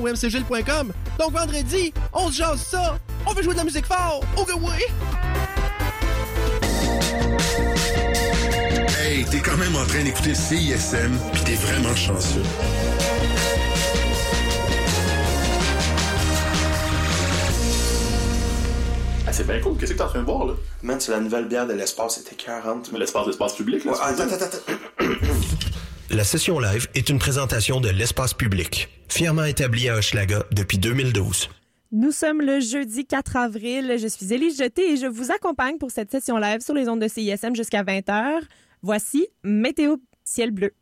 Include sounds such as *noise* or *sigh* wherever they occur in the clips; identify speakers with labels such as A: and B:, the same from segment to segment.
A: ou mcgilles.com. Donc vendredi, on se jase ça. On veut jouer de la musique fort. Ok, oui.
B: Hey, t'es quand même en train d'écouter CISM, pis t'es vraiment chanceux.
C: Ah, c'est bien cool. Qu'est-ce que t'es en train de boire, là?
D: Man, c'est la nouvelle bière de l'espace, c'était 40.
C: Mais l'espace, l'espace public, là.
D: Ouais, attends, attends, attends.
E: La session live est une présentation de l'espace public, fièrement établie à Hochelaga depuis 2012.
F: Nous sommes le jeudi 4 avril. Je suis Élise Jeté et je vous accompagne pour cette session live sur les ondes de CISM jusqu'à 20h. Voici Météo Ciel Bleu.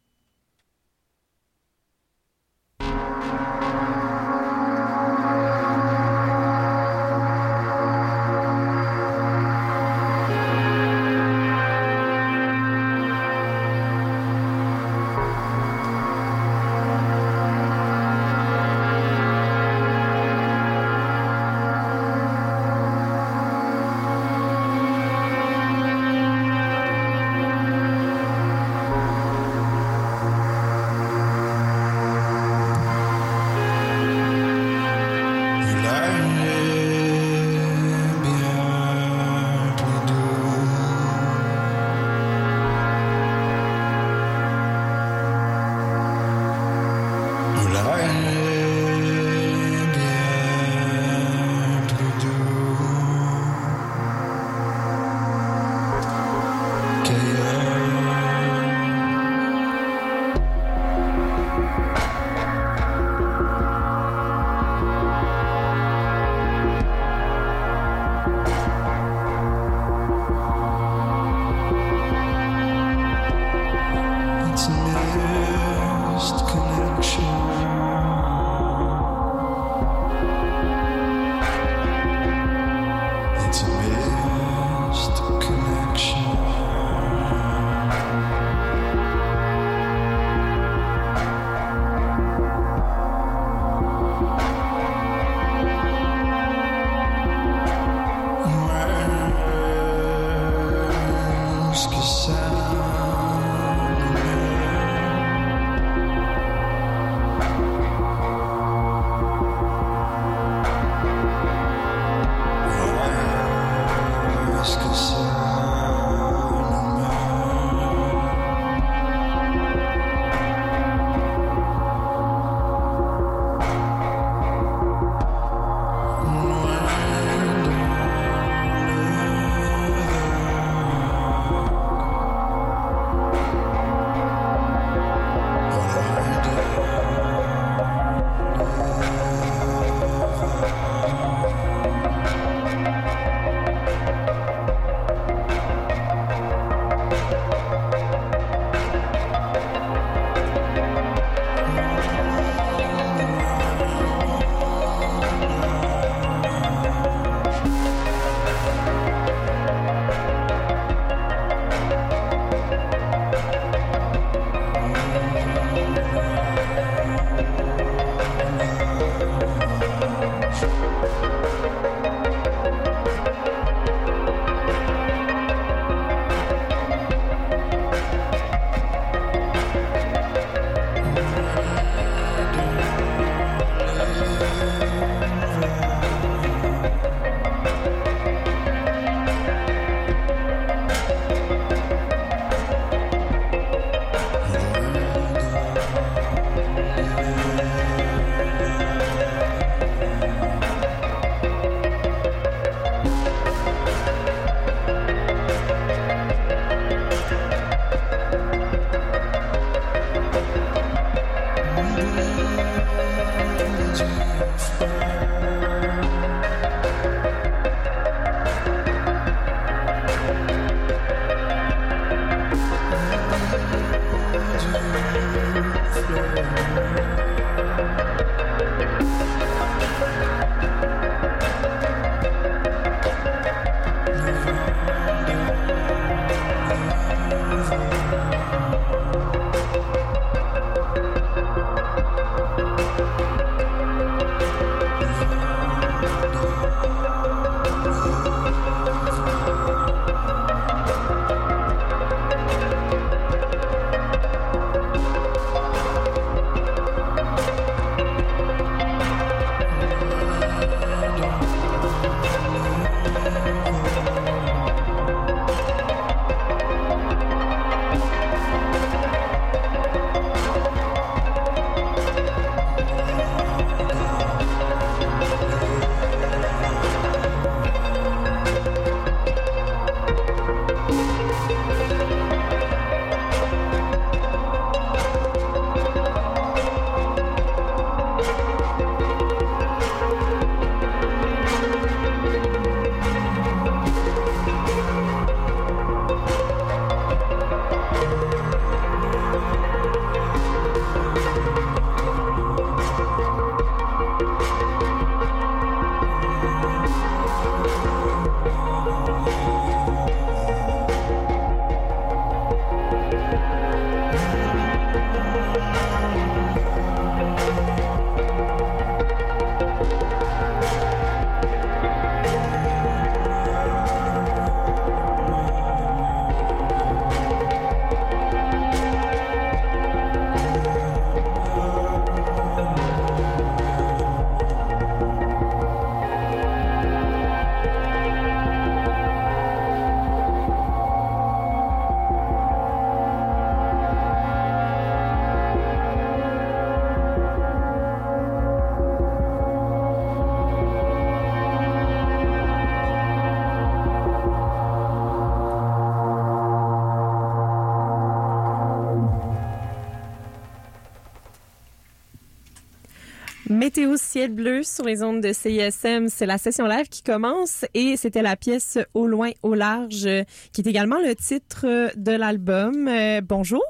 G: Météo ciel bleu sur les ondes de CISM, c'est la session live qui commence et c'était la pièce Au loin, au large euh, qui est également le titre euh, de l'album. Euh, bonjour.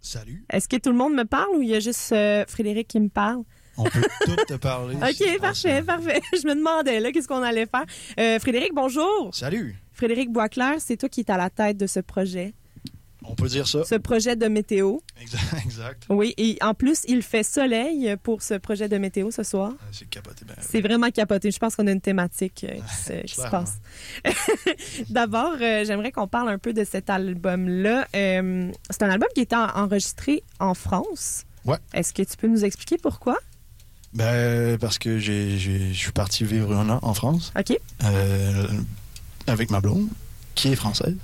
F: Salut.
G: Est-ce que tout le monde me parle ou il y a juste euh, Frédéric qui me parle?
F: On peut *laughs* tout te parler. *laughs*
G: OK, parfait, parfait. *laughs* Je me demandais là qu'est-ce qu'on allait faire? Euh, Frédéric, bonjour.
F: Salut.
G: Frédéric Boisclair, c'est toi qui es à la tête de ce projet,
F: On peut dire ça.
G: ce projet de météo.
F: Exact. *laughs* exact.
G: Oui, et en plus, il fait soleil pour ce projet de météo ce soir.
F: Euh, C'est capoté. Ben,
G: C'est vraiment capoté. Je pense qu'on a une thématique euh, qui se, *laughs* qui se
F: Clairement.
G: passe. *laughs* D'abord, euh, j'aimerais qu'on parle un peu de cet album-là. Euh, c'est un album qui est en- enregistré en France.
F: Ouais.
G: Est-ce que tu peux nous expliquer pourquoi?
F: ben, parce que je suis parti vivre un an en France
G: OK.
F: avec ma blonde, qui est française.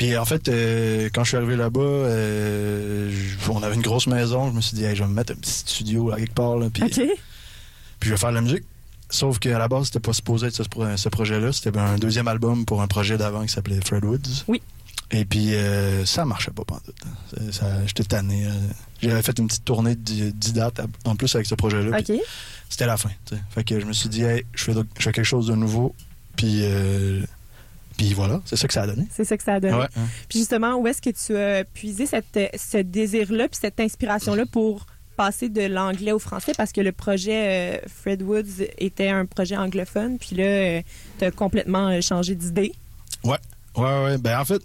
F: Puis en fait, euh, quand je suis arrivé là-bas, euh, on avait une grosse maison. Je me suis dit, Hey, je vais me mettre un petit studio là, quelque part. Là, puis,
G: OK.
F: puis je vais faire de la musique. Sauf qu'à la base, c'était pas supposé être ce, ce projet-là. C'était un deuxième album pour un projet d'avant qui s'appelait Fred Woods.
G: Oui.
F: Et puis, euh, ça marchait pas pendant tout. Ça, J'étais tanné. euh. J'avais fait une petite tournée de 10 dates en plus avec ce projet-là. puis
G: OK.
F: C'était la fin. Fait que je me suis dit, hey, je fais, je fais quelque chose de nouveau. Puis, euh, puis voilà, c'est ça que ça a donné.
G: C'est ça que ça a donné.
F: Ouais, hein.
G: Puis justement, où est-ce que tu as puisé cette, ce désir-là puis cette inspiration-là pour passer de l'anglais au français? Parce que le projet euh, Fred Woods était un projet anglophone, puis là, tu as complètement euh, changé d'idée.
F: Ouais, ouais. Ben, en fait,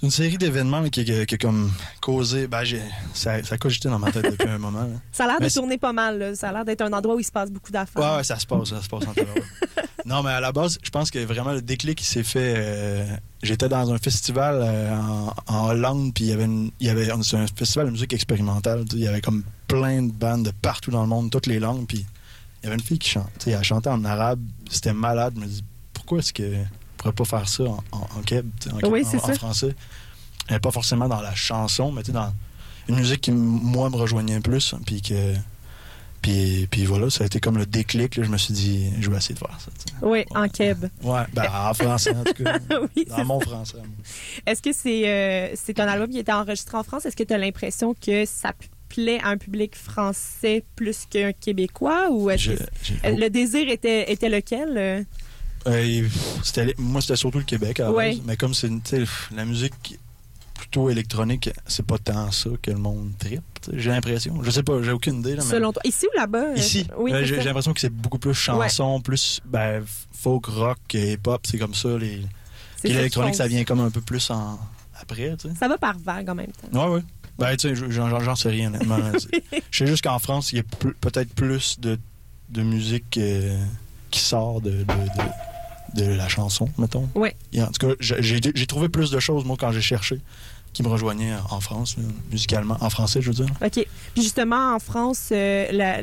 F: c'est une série d'événements qui, qui, qui a comme causé. Ben, j'ai, ça, ça a cogité dans ma tête depuis un moment. là. *laughs*
G: Ça a l'air de tourner pas mal. là. Ça a l'air d'être un endroit où il se passe beaucoup d'affaires.
F: Ouais, ouais, ça se passe, ça se passe en. *laughs* Non, mais à la base, je pense que vraiment le déclic qui s'est fait. euh, J'étais dans un festival euh, en, en Hollande, puis il y avait, une- il y avait c'est un festival de musique expérimentale. Il y avait comme plein de bandes de partout dans le monde, toutes les langues, puis il y avait une fille qui chante. Elle chantait en arabe, c'était malade. Je me dis, pourquoi est-ce que pourrait pas faire ça en, en, en keb,
G: Oui,
F: en- français? Euh, pas forcément dans la chanson, mais tu sais, dans une musique qui, moi, me rejoignait plus, puis que. Puis, puis voilà, ça a été comme le déclic. là, je me suis dit, je vais essayer de faire ça.
G: Oui, en keb.
F: Ouais, ben, en *laughs* français, en tout cas.
G: oui,
F: Dans mon français.
G: Est-ce que c'est euh, c'est un album qui était enregistré en France? Est-ce que tu as l'impression que ça plaît à un public français plus qu'un québécois? Ou
F: Je-
G: que euh, le désir était, était lequel? Euh?
F: Euh, et, pff, c'était- moi, c'était surtout le Québec à
G: Ouais.
F: Mais comme c'est la musique plutôt électronique, c'est pas tant ça que le monde tripe. J'ai l'impression. Je sais pas, j'ai aucune idée. Là, mais
G: Selon toi. Ici ou là-bas? euh,
F: Ici,
G: Oui,
F: euh, j'ai l'impression que c'est beaucoup plus chanson, plus ben, folk, rock, hip-hop. C'est comme ça. Les... Puis l'électronique, ça vient comme un peu plus en... après. Tu sais.
G: Ça va par vague en même temps.
F: Ouais, ouais. Ben, tu sais, je- j'en sais rien, honnêtement. *laughs* Je sais juste qu'en France, il y a peut-être plus de, de musique euh, qui sort de, de, de, de la chanson, mettons. Et en tout cas, j'ai trouvé plus de choses, moi, quand j'ai cherché, qui me rejoignaient en France, là, musicalement. En français, je veux dire.
G: OK. Puis justement, en France, euh,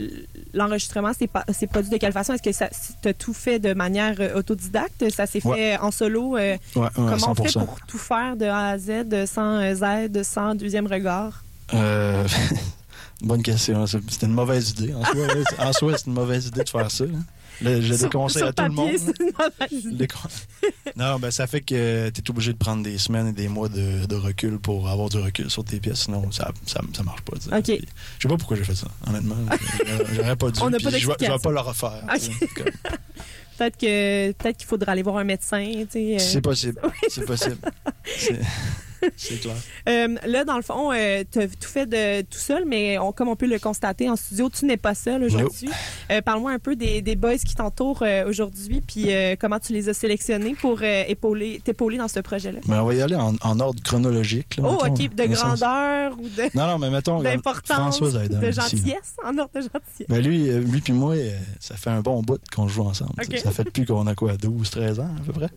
G: l'enregistrement, c'est pas- c'est produit de quelle façon? Est-ce que tu as tout fait de manière euh, autodidacte? Ça s'est fait en solo? euh,
F: Ouais, ouais,
G: comment on
F: 100%.
G: fait pour tout faire de A à Z, euh, sans euh, Z, sans deuxième regard?
F: Euh, *laughs* bonne question. C'est- C'était une mauvaise idée. En soi, là. *laughs* en soi, c'est une mauvaise idée de faire ça. là. Je
G: sur
F: à tout le monde. *laughs* non, ben ça fait que tu es obligé de prendre des semaines et des mois de, de recul pour avoir du recul sur tes pièces, sinon ça, ça, ça marche pas.
G: OK.
F: Je sais pas pourquoi j'ai fait ça, honnêtement. *laughs* J'aurais pas dû.
G: On n'a pas
F: je vais- pas le refaire. *laughs*
G: Peut-être que peut-être qu'il faudra aller voir un médecin. euh.
F: C'est possible. C'est possible. C'est- clair. *laughs*
G: Euh, là, dans le fond, tu as tout fait de tout seul, mais on- comme on peut le constater en studio, tu n'es pas seul aujourd'hui. Euh, Parle-moi un peu des, des boys qui t'entourent euh, aujourd'hui, puis euh, comment tu les as sélectionnés pour euh, épauler, t'épauler dans ce projet-là.
F: Mais on va y aller en, en ordre chronologique. là,
G: Oh,
F: mettons,
G: OK, de
F: sens-
G: grandeur ou de-
F: Non, non, mais mettons.
G: d'importance, de gentillesse, en ordre de gentillesse.
F: Ben lui, euh, lui puis moi, euh, ça fait un bon bout qu'on joue ensemble. Ça fait depuis qu'on a quoi, 12, 13 ans à peu près?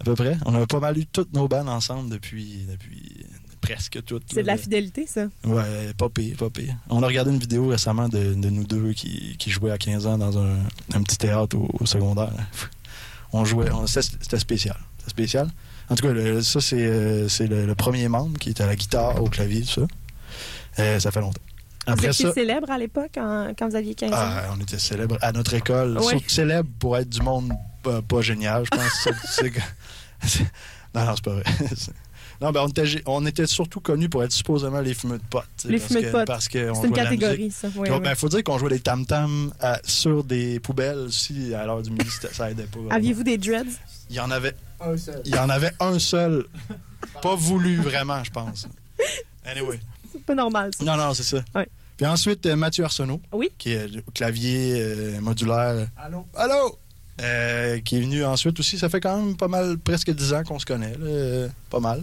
F: À peu près. On a pas mal eu toutes nos bandes ensemble depuis, depuis presque toutes.
G: C'est de la fidélité, ça?
F: Ouais, pas pire, pas pire. On a regardé une vidéo récemment de, de nous deux qui, qui jouaient à 15 ans dans un, un petit théâtre au, au secondaire. On jouait, c'était spécial. C'était spécial. En tout cas, le- ça, c'est euh, c'est le, le premier membre qui est à la guitare, au clavier, tout ça. Euh, ça fait longtemps.
G: Vous
F: Après
G: étiez
F: ça,
G: célèbre à l'époque, quand vous aviez 15 ans?
F: ah, on était célèbre à notre école.
G: Ouais.
F: Surtout célèbre pour être du monde pas, pas génial, je pense. C'est *laughs* non, non, c'est pas vrai. *laughs* Non, ben, on, était, on était surtout connus pour être supposément les fumeux de potes.
G: Les
F: parce
G: fumeux de
F: que-
G: potes.
F: Parce que on
G: C'est une
F: de
G: catégorie, ça. Oui, oui.
F: ben, faut dire qu'on jouait des tam-tams à- sur des poubelles aussi à l'heure du midi, ça aidait pas.
G: Aviez-vous des dreads?
F: Il y en avait Il y en avait un seul. Pas voulu vraiment, je pense. Anyway.
G: C'est pas normal, ça.
F: Non, non, c'est ça.
G: Ouais.
F: Puis ensuite, euh, Mathieu Arsenault,
G: Oui.
F: qui est au clavier euh, modulaire.
H: Allô?
F: Allô? Euh, qui est venu ensuite aussi. Ça fait quand même pas mal, presque 10 ans qu'on se connaît. là, euh, pas mal.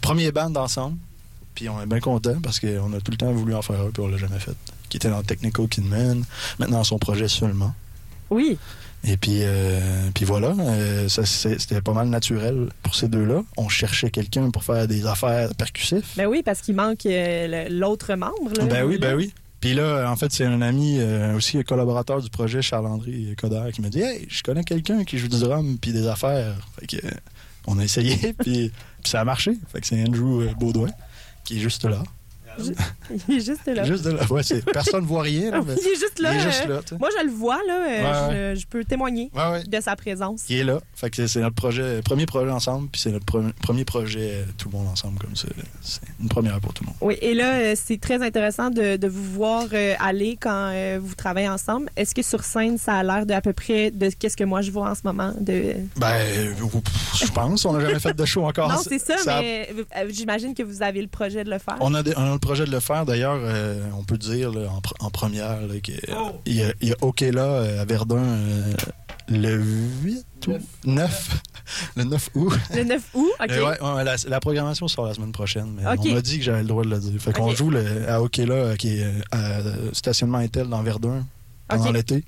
F: Premier band ensemble. Puis on est bien content parce qu'on a tout le temps voulu en faire un, puis on l'a jamais fait. Qui était dans Technical Kidman. Maintenant, son projet seulement.
G: Oui.
F: Et puis, euh, puis voilà, euh, c'était pas mal naturel pour ces deux-là. On cherchait quelqu'un pour faire des affaires percussives.
G: Ben oui, parce qu'il manque euh, l'autre membre. Là,
F: Ben oui, ben oui. Puis là, en fait, c'est un ami, euh, aussi un collaborateur du projet, Charles-André Coder, qui m'a dit Hey, je connais quelqu'un qui joue du drum puis des affaires. Fait que, on a essayé, *laughs* puis ça a marché. Fait que c'est Andrew euh, Baudouin, qui est juste là. *laughs*
G: Il est juste là.
F: Juste là. Ouais, c'est, personne ne voit rien, là, *laughs* mais
G: Il est juste là.
F: il est juste
G: euh,
F: là.
G: Moi, je le vois, là. euh,
F: Ouais,
G: je, je peux témoigner
F: Ouais,
G: de sa présence.
F: qui est là. Fait que c'est notre projet, premier projet ensemble, puis c'est notre pre- premier projet euh, tout le monde ensemble comme ça. C'est une première pour tout le monde.
G: Oui, et là, c'est très intéressant de, de vous voir aller quand vous travaillez ensemble. Est-ce que sur scène, ça a l'air de à peu près de qu'est-ce que moi je vois en ce moment? De...
F: Ben, je pense. On n'a jamais fait de show encore.
G: non, c'est ça, mais j'imagine que vous avez le projet de le faire.
F: On a, des- on a le projet de le faire. D'ailleurs, euh, on peut dire là, en, pr- en première qu'il
H: Oh.
F: il y a, y a OK là euh, à Verdun euh, le 8 ou 9. le 9 *laughs* août.
G: Le 9 août, *laughs* OK.
F: Euh, ouais, ouais, la, la programmation sort la semaine prochaine. Mais. On m'a dit que j'avais le droit de le dire. Fait qu'on joue le, à OK là, qui est à stationnement Intel dans Verdun pendant l'été.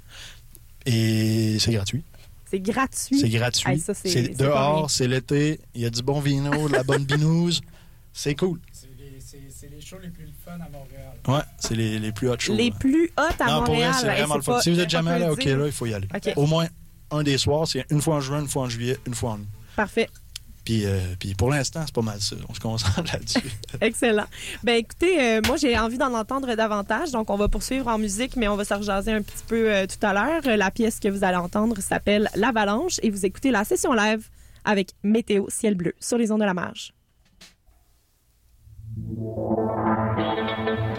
F: Et c'est gratuit.
G: C'est gratuit.
F: C'est gratuit.
G: Hey, c'est-
F: dehors, c'est l'été. Il y a du bon vino, de la bonne binouse. *laughs* C'est cool.
H: C'est les, c'est- c'est les shows les plus fun à Montréal.
F: Ouais, c'est les, les plus hot shows.
G: Les
F: là.
G: plus hautes à
F: non, pour
G: Montréal.
F: vrai, c'est
G: Hey,
F: vraiment le fun.
G: pas-
F: Si vous êtes jamais allé à OK, là, il faut y aller.
G: OK.
F: Au moins un des soirs, c'est une fois en juin, une fois en juillet, une fois en août.
G: Parfait.
F: Puis, euh, puis pour l'instant, c'est pas mal ça. On se concentre *laughs* là-dessus. *laughs*
G: Excellent. Ben écoutez, euh, moi j'ai envie d'en entendre davantage, donc on va poursuivre en musique, mais on va se rejaser un petit peu euh, tout à l'heure. La pièce que vous allez entendre s'appelle L'Avalanche et vous écoutez la session live avec Météo Ciel Bleu sur les ondes de la marge.
I: Ton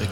F: Les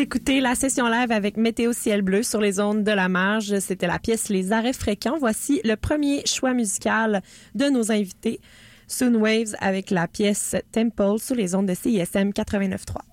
G: écoutez la session live avec Météo Ciel Bleu sur les ondes de la marge. C'était la pièce Les arrêts fréquents. Voici le premier choix musical de nos invités. Soon Waves avec la pièce Temple sur les ondes de CISM 89.3.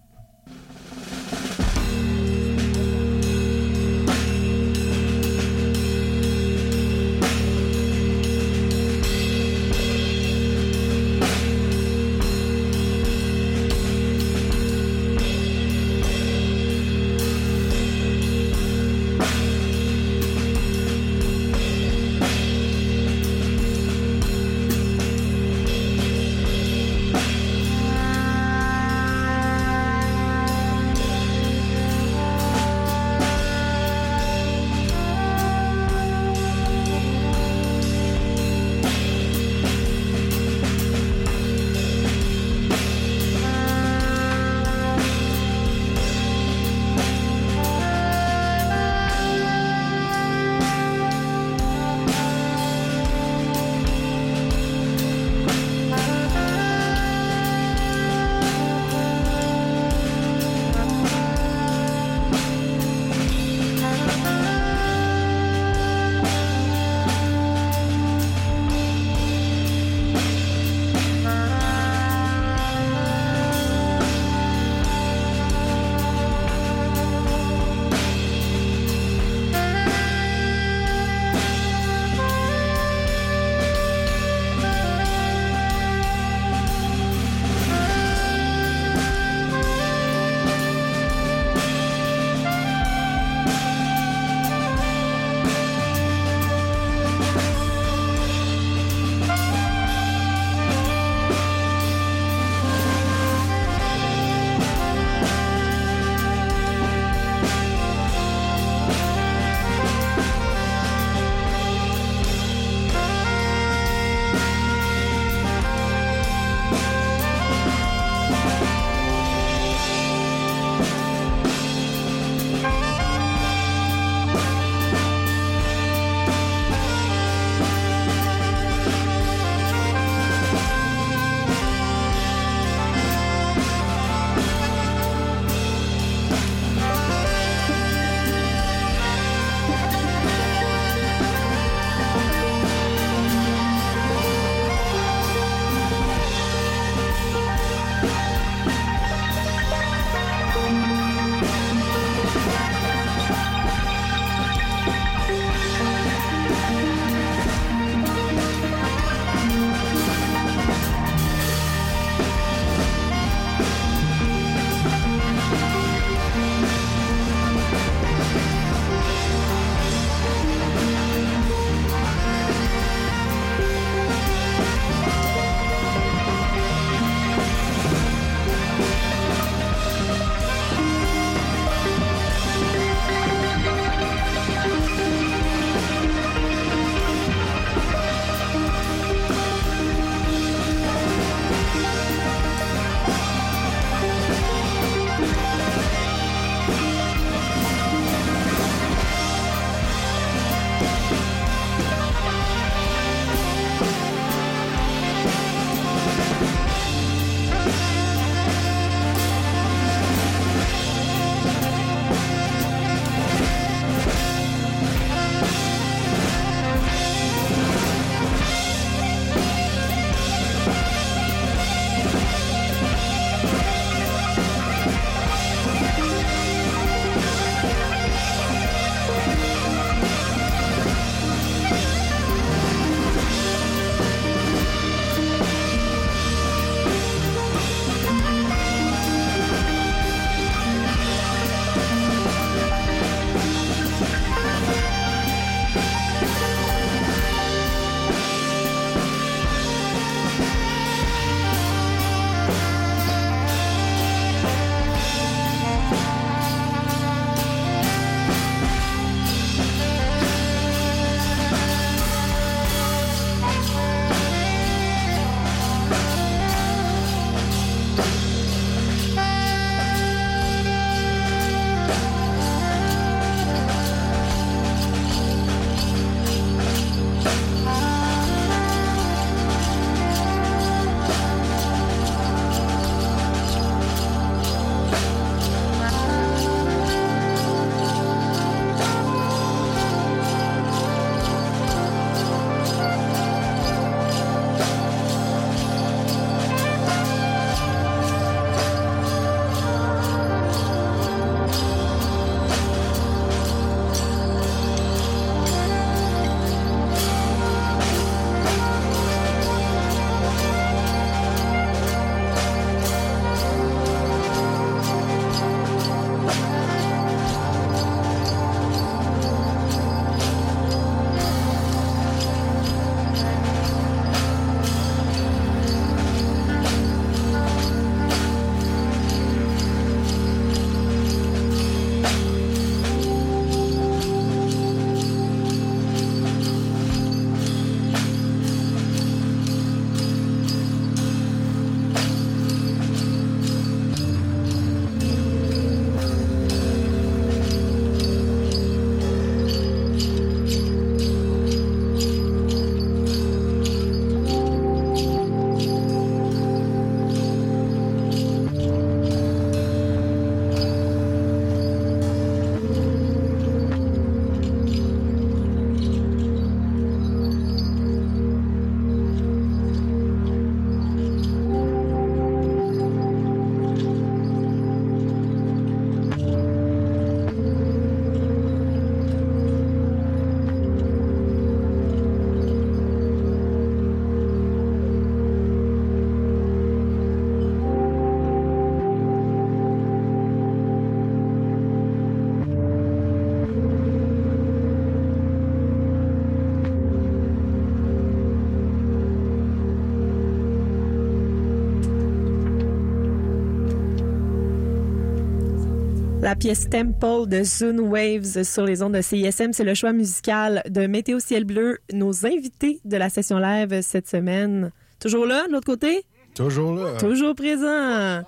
G: pièce Temple de Zoom Waves sur les ondes de CISM, c'est le choix musical de Météo Ciel Bleu, nos invités de la session live cette semaine. Toujours là, de l'autre côté?
F: Toujours là.
G: Toujours présent.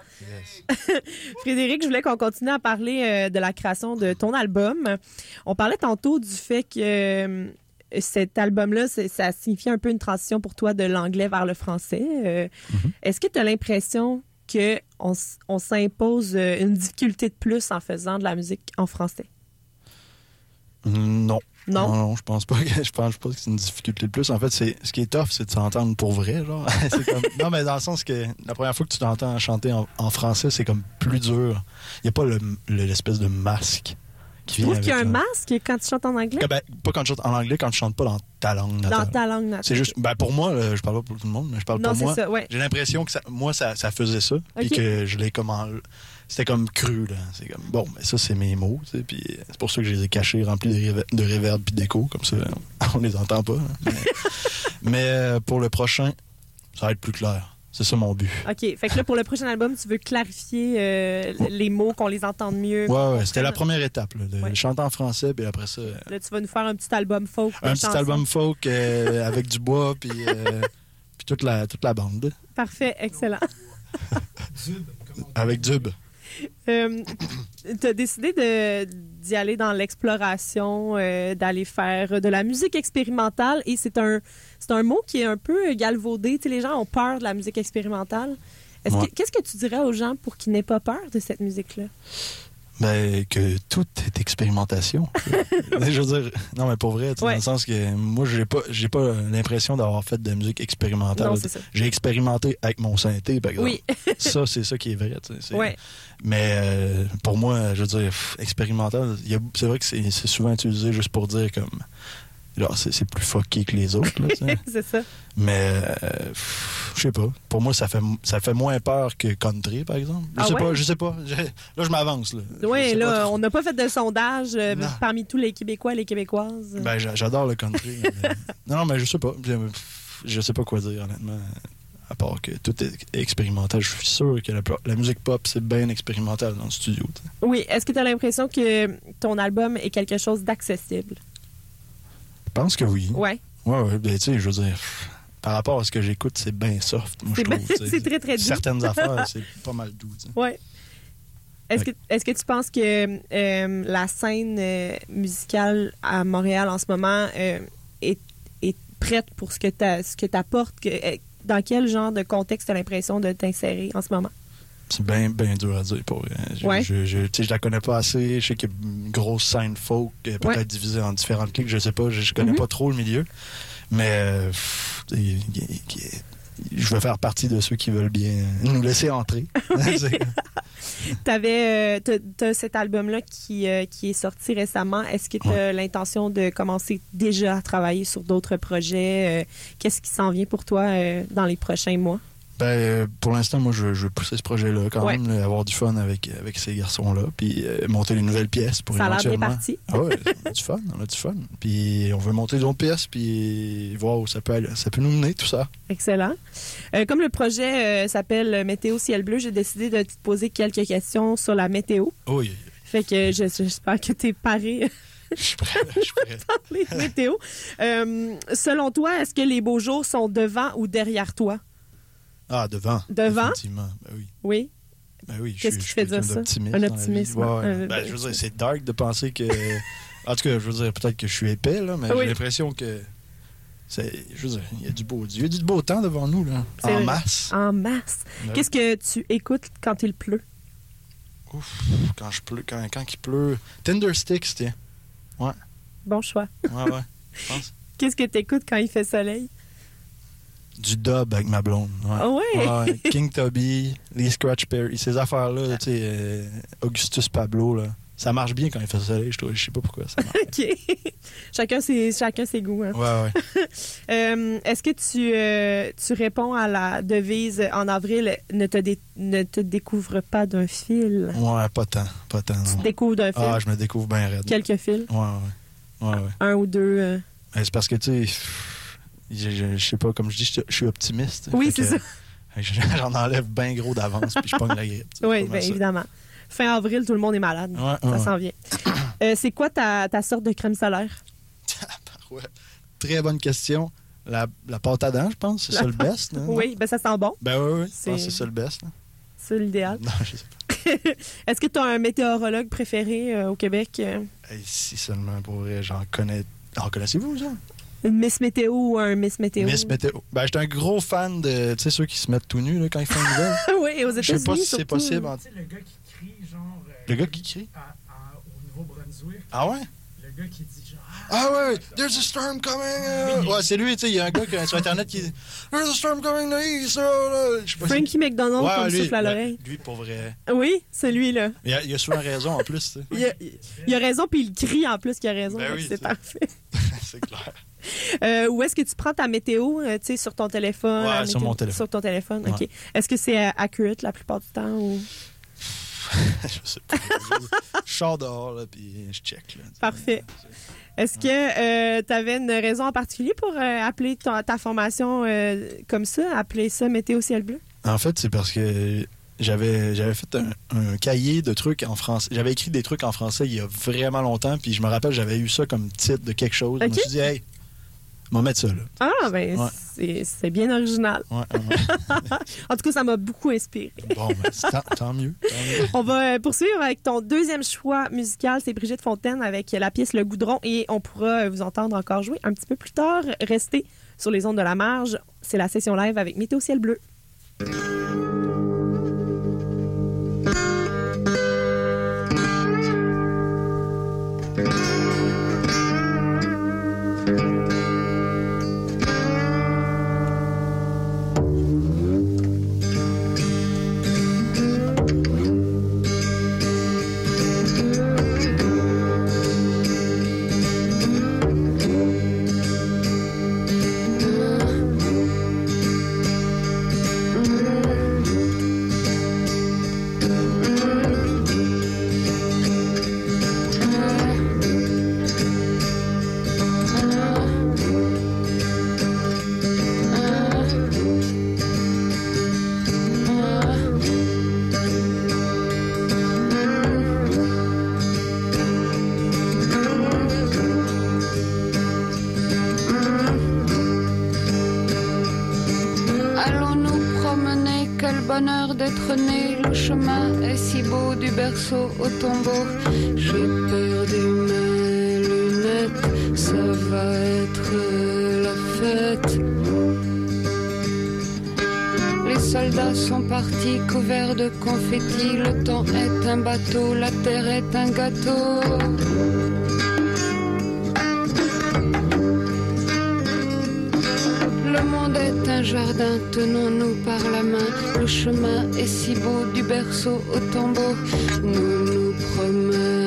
G: *laughs* Frédéric, je voulais qu'on continue à parler euh, de la création de ton album. On parlait tantôt du fait que euh, cet album-là, ça signifie un peu une transition pour toi de l'anglais vers le français. Euh, Est-ce que tu as l'impression qu'on on s'impose euh, une difficulté de plus en faisant de la musique en français?
F: Non.
G: Non?
F: Non, non, je pense pas que *laughs* je pense pas que c'est une difficulté de plus. En fait, c'est ce qui est tough, c'est de s'entendre pour vrai, genre. *laughs* Comme- non, mais dans le sens que la première fois que tu t'entends chanter en, en français, c'est comme plus dur. Il y a pas le- le- l'espèce de masque qui
G: Tu
F: vient
G: trouves qu'il y a un masque quand tu chantes en anglais?
F: Que, ben, pas quand tu chantes en anglais, quand tu chantes pas dans ta langue
G: Dans
F: natale.
G: ta langue natale.
F: C'est juste, ben pour moi, là, je parle pas pour tout le monde, mais je parle
G: Non,
F: pour
G: c'est
F: moi.
G: ça, ouais.
F: J'ai l'impression que ça, moi, ça, ça faisait ça. Puis que je l'ai comme en- C'était comme cru, là. C'est comme, bon, mais ça, c'est mes mots, tu sais. Puis c'est pour ça que je les ai cachés, remplis de, réver- de réverb puis d'écho, comme ça, *laughs* on les entend pas. hein. Mais, *laughs* mais, euh, pour le prochain, ça va être plus clair. C'est ça mon but.
G: OK. Fait que là, pour le prochain album, tu veux clarifier euh, les mots, qu'on les entende mieux.
F: Ouais, ouais, c'était la première étape, là, de
G: Ouais.
F: chanter en français, puis après ça,
G: Là, tu vas nous faire un petit album folk.
F: un petit album folk euh, avec du bois, puis, euh, puis toute, la, toute la bande,
G: Parfait, excellent.
F: avec Dub.
G: Euh, tu as décidé d'y aller dans l'exploration, euh, d'aller faire de la musique expérimentale et c'est un, c'est un mot qui est un peu galvaudé. Tu sais, les gens ont peur de la musique expérimentale.
F: Ouais.
G: Qu'est-ce que tu dirais aux gens pour qu'ils n'aient pas peur de cette musique-là?
F: Ben, que tout est expérimentation. *laughs* *laughs* je veux dire, non, mais pour vrai, tu sais,
G: Ouais.
F: dans le sens que moi, j'ai pas, j'ai pas l'impression d'avoir fait de la musique expérimentale. J'ai expérimenté avec mon synthé, par exemple.
G: Oui. *laughs*
F: ça, c'est ça qui est vrai. tu sais, c'est-
G: Ouais.
F: Mais euh, pour moi, je veux dire, expérimental, c'est vrai que c'est souvent utilisé juste pour dire comme. Genre, c'est, c'est plus fucké que les autres. *laughs*
G: C'est ça.
F: Mais euh, je sais pas. Pour moi, ça fait ça fait moins peur que country, par exemple. Je
G: Ah
F: sais
G: ouais?
F: pas, je sais pas. Je- là, je m'avance.
G: Oui, là, on n'a pas fait de sondage euh, parmi tous les Québécois et les Québécoises.
F: Ben, j'a- j'adore le country. mais- *laughs* non, mais je sais pas. Je, sais pas quoi dire, honnêtement. À part que tout est expérimental. Je suis sûr que la, la musique pop, c'est bien expérimental dans le studio.
G: Oui, est-ce que tu as l'impression que ton album est quelque chose d'accessible?
F: Je pense que oui.
G: Ouais.
F: Ouais, ouais. Ben, tu sais, je veux dire, par rapport à ce que j'écoute, c'est bien soft, moi, je *laughs*
G: C'est
F: trouve.
G: très, très doux.
F: Certaines *laughs* affaires, c'est pas mal doux. tu sais.
G: Ouais. Est-ce que, est que tu penses que euh, la scène euh, musicale à Montréal en ce moment euh, est, est prête pour ce que tu apportes? dans quel genre de contexte tu as l'impression de t'insérer en ce moment?
F: C'est bien, bien dur à dire pour. Je,
G: Ouais.
F: je, je, je la connais pas assez. Je sais qu'il y a une grosse scène folk, euh, peut-être
G: Ouais.
F: divisée en différentes cliques. Je sais pas. Je, je connais
G: Mhm.
F: pas trop le milieu. Mais euh, pff, je veux faire partie de ceux qui veulent bien nous laisser entrer. *laughs* *laughs* C'est-
G: Tu avais cet album-là qui, euh, qui est sorti récemment. Est-ce que tu as l'intention de commencer déjà à travailler sur d'autres projets? Euh, Qu'est-ce qui s'en vient pour toi euh, dans les prochains mois?
F: Ben, pour l'instant, moi, je, je veux pousser ce projet-là quand
G: Ouais.
F: même, là, avoir du fun avec, avec ces garçons-là, puis euh, monter les nouvelles pièces pour
G: Ça a l'air bien
F: éventuellement...
G: parti.
F: Ah ouais, on a du fun, on a du fun. Puis on veut monter d'autres pièces, puis voir où ça peut aller. Ça peut nous mener, tout ça.
G: Excellent. Euh, comme le projet euh, s'appelle Météo Ciel Bleu, j'ai décidé de te poser quelques questions sur la météo.
F: Oui,
G: Fait que je- j'espère que tu es paré
F: je suis prêt, je suis prêt. *laughs*
G: les. Euh, selon toi, est-ce que les beaux jours sont devant ou derrière toi?
F: Ah, devant.
G: Devant?
F: Effectivement, ben oui.
G: Oui.
F: Ben oui, je
G: Qu'est-ce
F: suis-
G: qui fait dire ça?
F: d'optimiste
G: Un.
F: Ouais, ouais.
G: Un-
F: Ben, je veux dire, c'est dark de penser que. *laughs* en tout cas, je veux dire, peut-être que je suis épais, là, mais
G: Oui.
F: j'ai l'impression que. c'est- Je veux dire, il y a du beau il y a du beau temps devant nous, là. En
G: vrai.
F: masse.
G: En masse. Qu'est-ce que tu écoutes quand il pleut?
F: Ouf, quand, je pleut, quand, quand il pleut. Tender Sticks, tiens.
G: Bon choix.
F: Ouais, ouais. *laughs*
G: Qu'est-ce que tu écoutes quand il fait soleil?
F: Du dub avec ma blonde. Ouais.
G: Ah ouais?
F: Ouais, King Tubby, les Scratch Perry, ces affaires-là, tu sais, euh, Augustus Pablo, là. Ça marche bien quand il fait soleil, je trouve. Je sais pas pourquoi ça marche. *laughs*
G: OK. chacun, ses, chacun ses goûts. hein.
F: Ouais, ouais. *laughs*
G: Euh, Est-ce que tu, euh, tu réponds à la devise en avril ne te, dé- ne te découvre pas d'un fil?
F: Ouais, pas tant. Pas tant.
G: Tu te découvres d'un fil?
F: Ah, je me découvre bien raide.
G: Quelques fils?
F: Ouais, ouais. Ouais, ouais.
G: Un ou deux?
F: Mais C'est parce que, tu sais, je, je- je sais pas, comme je dis, je, je suis optimiste.
G: Oui, c'est
F: euh, *laughs* J'en enlève bien gros d'avance, puis je pogne la grippe.
G: Oui, bien
F: ça.
G: évidemment. fin avril, tout le monde est malade.
F: Ouais,
G: Ça
F: ouais.
G: s'en vient. Euh, c'est quoi ta, ta sorte de crème solaire?
F: Ouais. Très bonne question. La, la pâte à dents, je pense, c'est ça le best. non?
G: Oui, ben ça sent bon.
F: Ben oui, oui. Je
G: C'est-
F: pense que c'est ça le best.
G: C'est l'idéal.
F: Non, je sais pas. *laughs*
G: Est-ce que tu as un météorologue préféré euh, au Québec? euh,
F: Hey, si seulement pour vrai, j'en connais. En connaissez-vous, ça?
G: Une Miss Météo ou un Miss Météo?
F: Miss Météo. Ben, j'étais un gros fan de, tu sais, ceux qui se mettent tout nus là, quand ils font une nouvelle. *laughs*
G: oui, aux
F: Je
G: États-Unis.
F: sais pas si c'est possible. en-
H: Tu sais, le gars qui crie, genre. euh,
F: Le gars qui crie?
H: à- à- au Nouveau-Brunswick.
F: Ah ouais?
H: Le gars qui dit, genre.
F: Ah ouais, there's a storm coming. uh. Ouais, c'est lui, tu sais, il y a un gars qui- sur Internet qui dit There's a storm coming the east. uh, uh. Je sais pas si-
G: Frankie McDonald
F: Ouais,
G: comme
F: lui,
G: souffle à
F: ben,
G: l'oreille.
F: Lui, pour vrai.
G: Oui, c'est lui, là.
F: Il a, il a souvent raison en plus, tu sais.
G: Il a, il a raison, puis il crie en plus qu'il a raison.
F: Ben oui,
G: c'est- parfait. *laughs*
F: c'est clair. *laughs*
G: Euh, où est-ce que tu prends ta météo, euh, tu sais, sur ton téléphone?
F: Ouais, sur
G: météo-
F: mon téléphone.
G: Sur ton téléphone, OK. Est-ce que c'est euh, accurate la plupart du temps? Ou... *laughs*
F: je sais pas. Je sors dehors, là, puis je check. Là,
G: Parfait. Est-ce que tu avais une raison en particulier pour euh, appeler ta formation euh, comme ça, appeler ça Météo Ciel Bleu?
F: En fait, c'est parce que j'avais j'avais fait un, un cahier de trucs en français. J'avais écrit des trucs en français il y a vraiment longtemps, puis je me rappelle, j'avais eu ça comme titre de quelque chose. Je me suis dit, hey, on va mettre ça là.
G: Ah, ben,
F: Ouais.
G: c'est- bien original.
F: Ouais, ouais. *laughs*
G: En tout cas, ça m'a beaucoup inspiré.
F: bon, ben, c'est tant, tant mieux. tant mieux.
G: On va euh, poursuivre avec ton deuxième choix musical, c'est Brigitte Fontaine avec la pièce Le Goudron et on pourra euh, vous entendre encore jouer un petit peu plus tard. Restez sur les ondes de la marge. C'est la session live avec Météo Ciel Bleu.
I: Soldats sont partis couverts de confettis. Le temps est un bateau, la terre est un gâteau. Le monde est un jardin, tenons-nous par la main. Le chemin est si beau du berceau au tombeau. Nous nous promènerons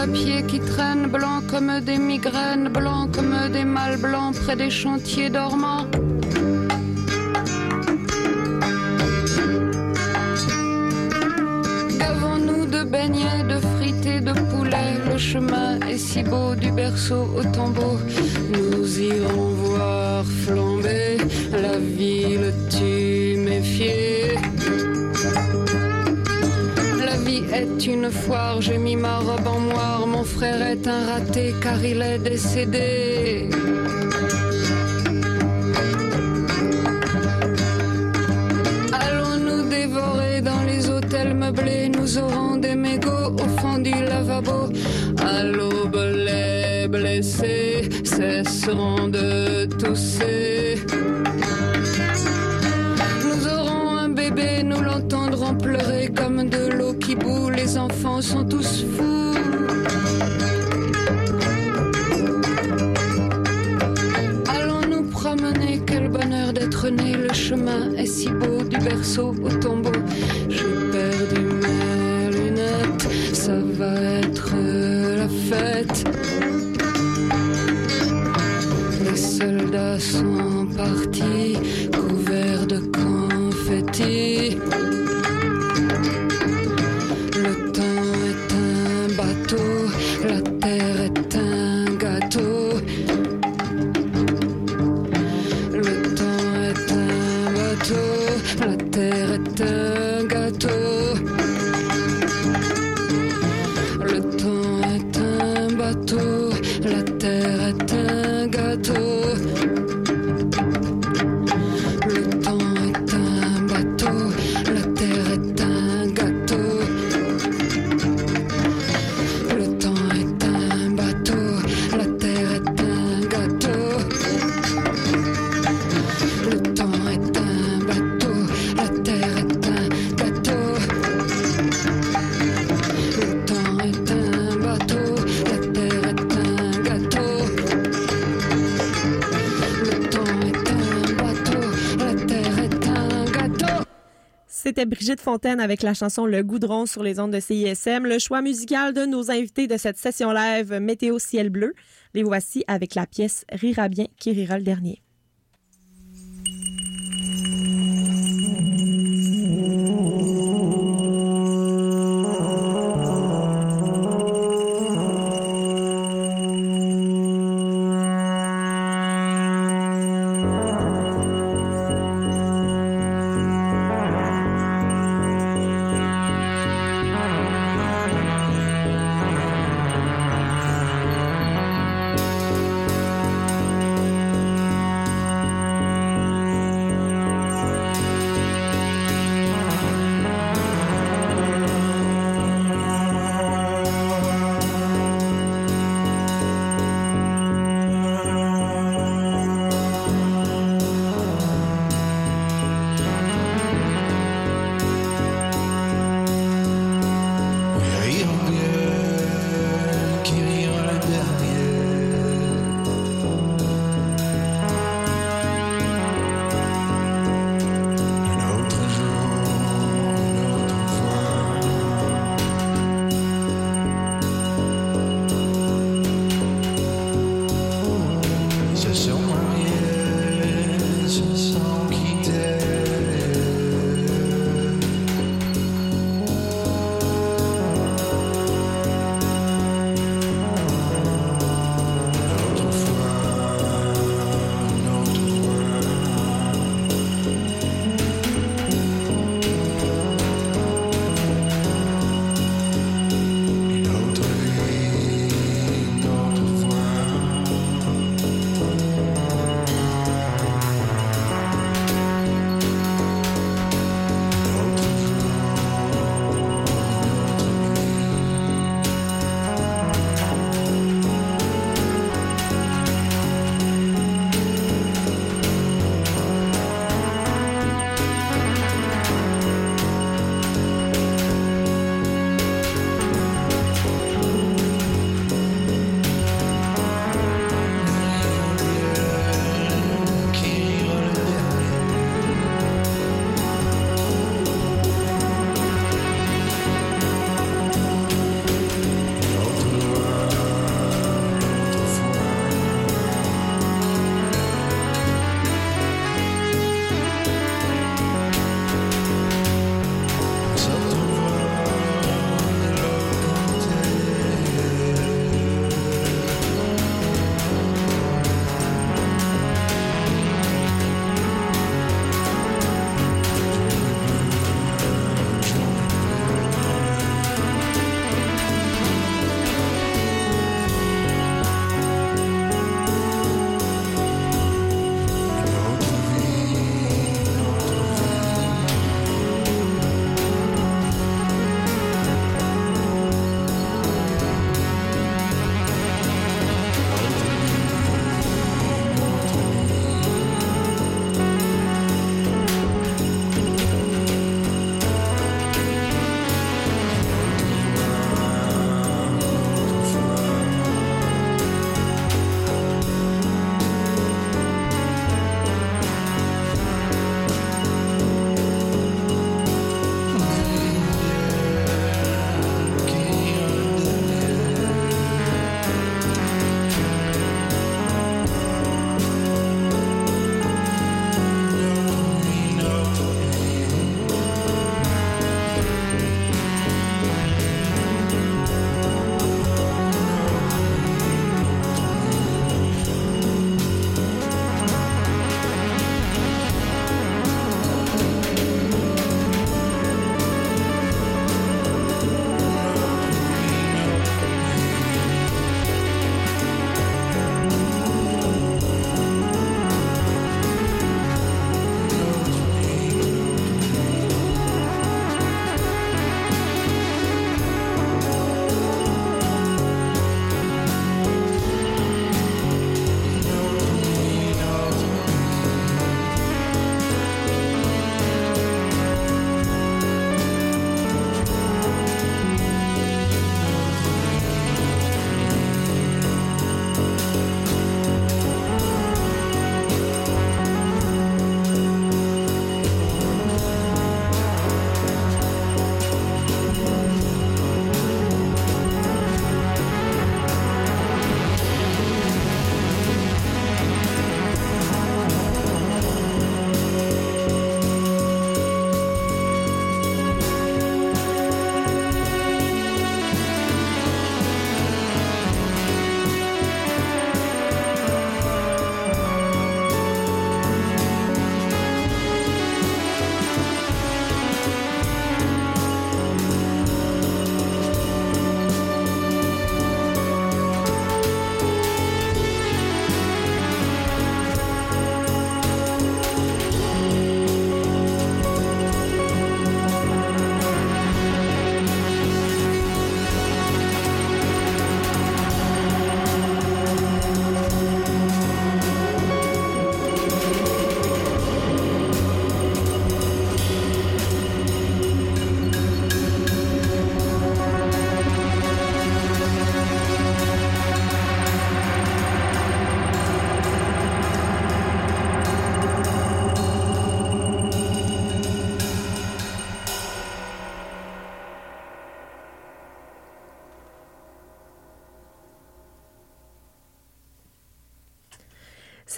I: papiers qui traînent blancs comme des migraines, blancs comme des mâles blancs près des chantiers dormants. Gavons-nous de beignets, de frites et de poulet? Le chemin est si beau du berceau au tombeau. Nous irons voir flamber la ville est une foire, j'ai mis ma robe en moire. Mon frère est un raté car il est décédé. Allons-nous dévorer dans les hôtels meublés Nous aurons des mégots au fond du lavabo. À l'aube, les blessés cesseront de tousser. Les enfants sont tous fous. Allons nous promener, quel bonheur d'être né. Le chemin est si beau du berceau au tombeau.
G: Brigitte Fontaine avec la chanson Le Goudron sur les ondes de CISM, le choix musical de nos invités de cette session live Météo Ciel Bleu. Les voici avec la pièce Rira bien qui rira le dernier.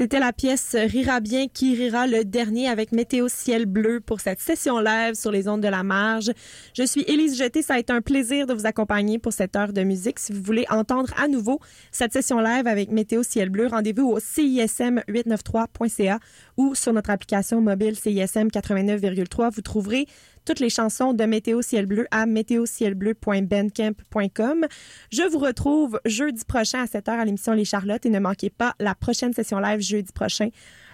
G: C'était la pièce Rira bien qui rira le dernier avec Météo Ciel Bleu pour cette session live sur les ondes de la marge. Je suis Élise Jeté. Ça a été un plaisir de vous accompagner pour cette heure de musique. Si vous voulez entendre à nouveau cette session live avec Météo Ciel Bleu, rendez-vous au CISM893.ca ou sur notre application mobile CISM 89,3. Vous trouverez toutes les chansons de Météo Ciel Bleu à météocielbleu.bandcamp.com. Je vous retrouve jeudi prochain à 7h à l'émission Les Charlottes et ne manquez pas la prochaine session live jeudi prochain.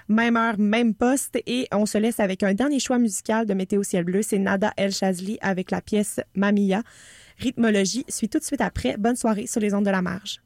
G: Même heure, même poste. Et on se laisse avec un dernier choix musical de Météo Ciel Bleu. C'est Nada El Chazli avec la pièce Mamia. Rythmologie suit tout de suite après. Bonne soirée sur les ondes de la marge.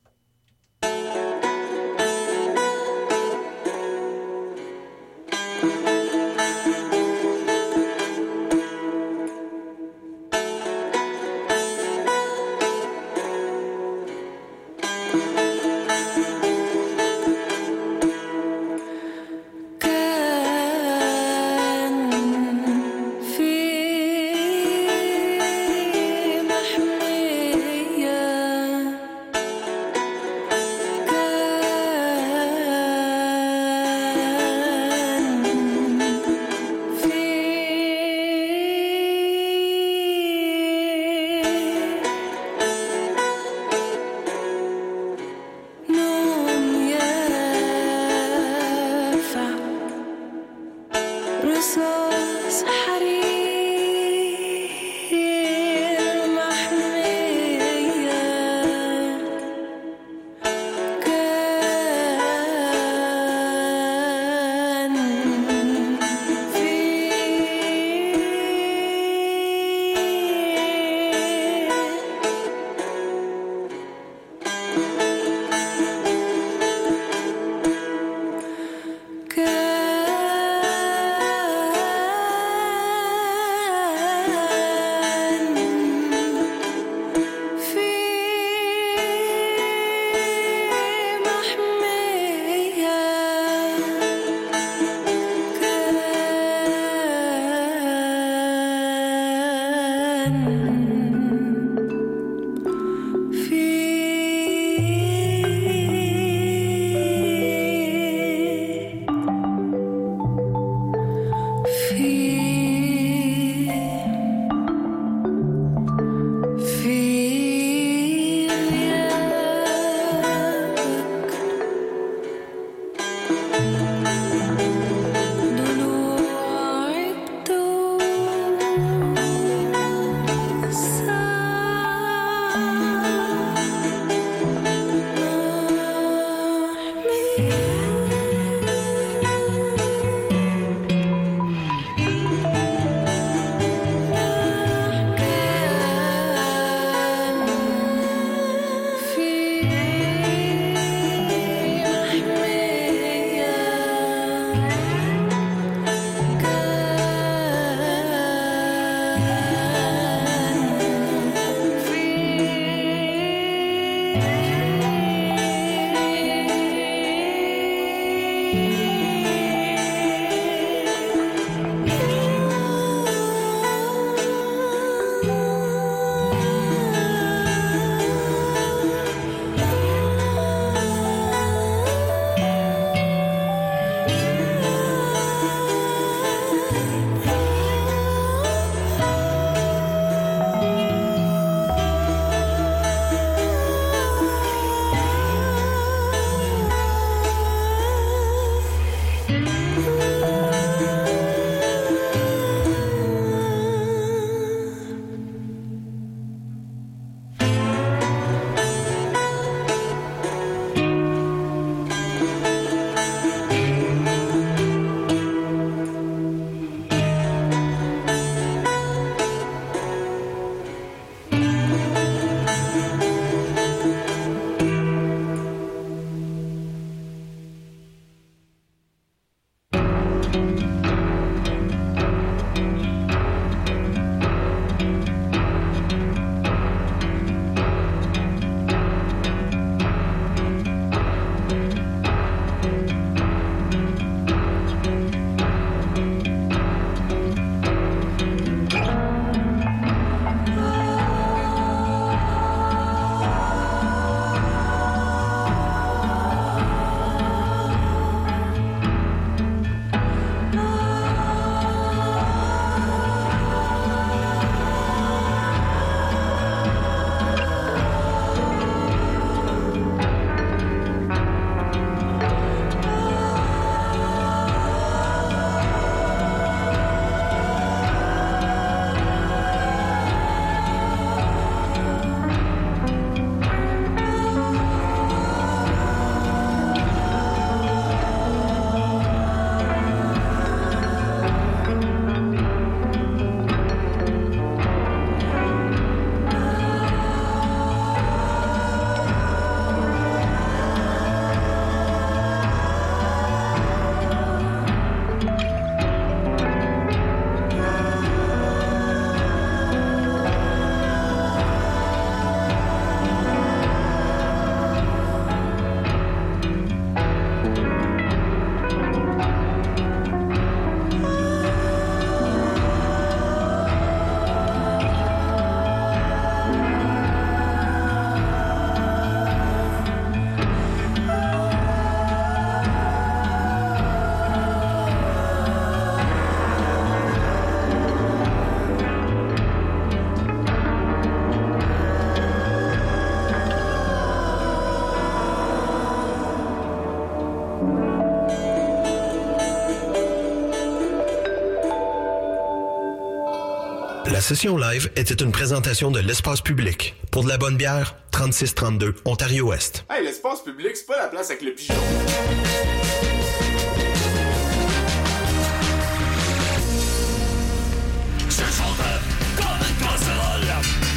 E: Session live était une présentation de l'espace public. Pour de la bonne bière, 3632 Ontario-Ouest.
J: Hey, l'espace public, c'est pas la place avec le pigeon.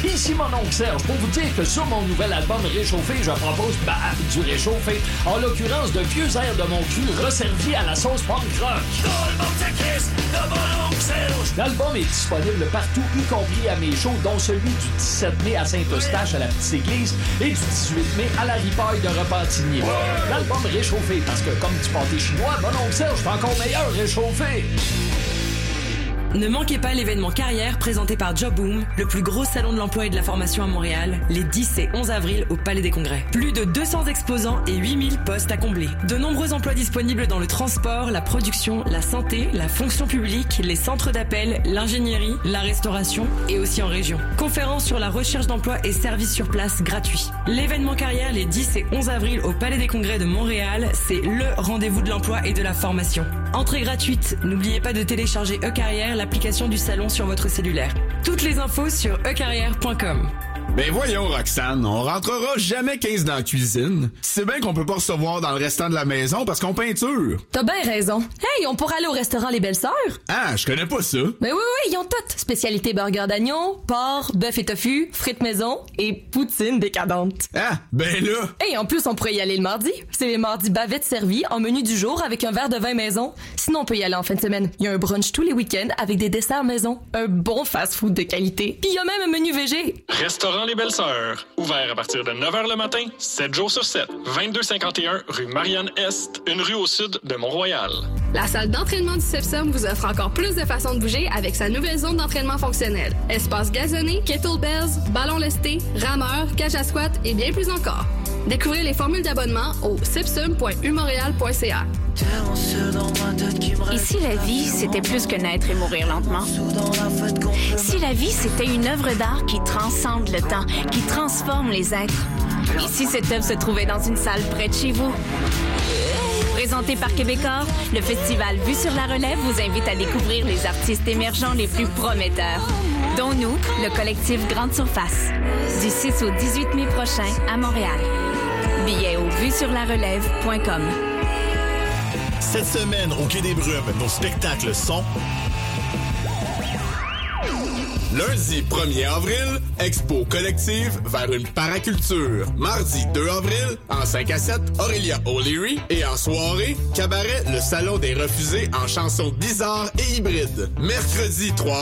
K: Ici mon oncle Serge pour vous dire que sur mon nouvel album Réchauffé, je propose bah, du réchauffé. En l'occurrence, de vieux airs de mon cul resservis à la sauce punk rock. L'album est disponible partout, y compris à mes shows, dont celui du 17 mai à Saint-Eustache à la Petite Église et du 18 mai à la Ripaille de Repentigny. L'album Réchauffé, parce que comme du pâté chinois, mon oncle Serge fait encore meilleur réchauffé.
L: Ne manquez pas l'événement Carrière présenté par Jobboom, le plus gros salon de l'emploi et de la formation à Montréal, les 10 et 11 avril au Palais des Congrès. Plus de 200 exposants et 8000 postes à combler. De nombreux emplois disponibles dans le transport, la production, la santé, la fonction publique, les centres d'appel, l'ingénierie, la restauration et aussi en région. Conférences sur la recherche d'emploi et services sur place gratuits. L'événement Carrière les 10 et 11 avril au Palais des Congrès de Montréal, c'est LE rendez-vous de l'emploi et de la formation. Entrée gratuite. N'oubliez pas de télécharger E-Carrière, l'application du salon sur votre cellulaire. Toutes les infos sur ecarrière.com.
M: Ben voyons, Roxane, on rentrera jamais 15 dans la cuisine. C'est bien qu'on peut pas recevoir dans le restant de la maison parce qu'on peinture.
N: T'as bien raison. Hey, on pourrait aller au restaurant Les Belles Sœurs?
M: Ah, je connais pas ça.
N: Ben oui, oui, ils ont tout. Spécialité burger d'agneau, porc, bœuf et tofu, frites maison et poutine décadente.
M: Ah, ben là.
N: Et en plus, on pourrait y aller le mardi. C'est les mardis bavettes servies en menu du jour avec un verre de vin maison. Sinon, on peut y aller en fin de semaine. Il y a un brunch tous les week-ends avec des desserts maison. Un bon fast-food de qualité. Puis il y a même un menu végé.
O: Restaurant Les Belles Sœurs. Ouvert à partir de 9h le matin, 7 jours sur 7. 2251 rue Marianne-Est, une rue au sud de Mont-Royal.
P: La salle d'entraînement du CEPSOM vous offre encore plus de façons de bouger avec sa nouvelle zone d'entraînement fonctionnel. Espace gazonné, kettlebells, ballon lesté, rameur, cage à squat et bien plus encore. Découvrez les formules d'abonnement au sepsum.umontréal.ca.
Q: Et si la vie, c'était plus que naître et mourir lentement? Si la vie, c'était une œuvre d'art qui transcende le temps, qui transforme les êtres? Et si cette œuvre se trouvait dans une salle près de chez vous? Présenté par Québecor, le festival Vue sur la relève vous invite à découvrir les artistes émergents les plus prometteurs, dont nous, le collectif Grande Surface, du 6 au 18 mai prochain à Montréal. Billets au vuesurlarelève.com.
C: Cette semaine, au Quai des Brumes, nos spectacles sont...
M: Lundi 1er avril, expo collective vers une paraculture. Mardi 2 avril, en 5 à 7, Aurélia O'Leary. Et en soirée, cabaret Le Salon des Refusés en chansons bizarres et hybrides. Mercredi 3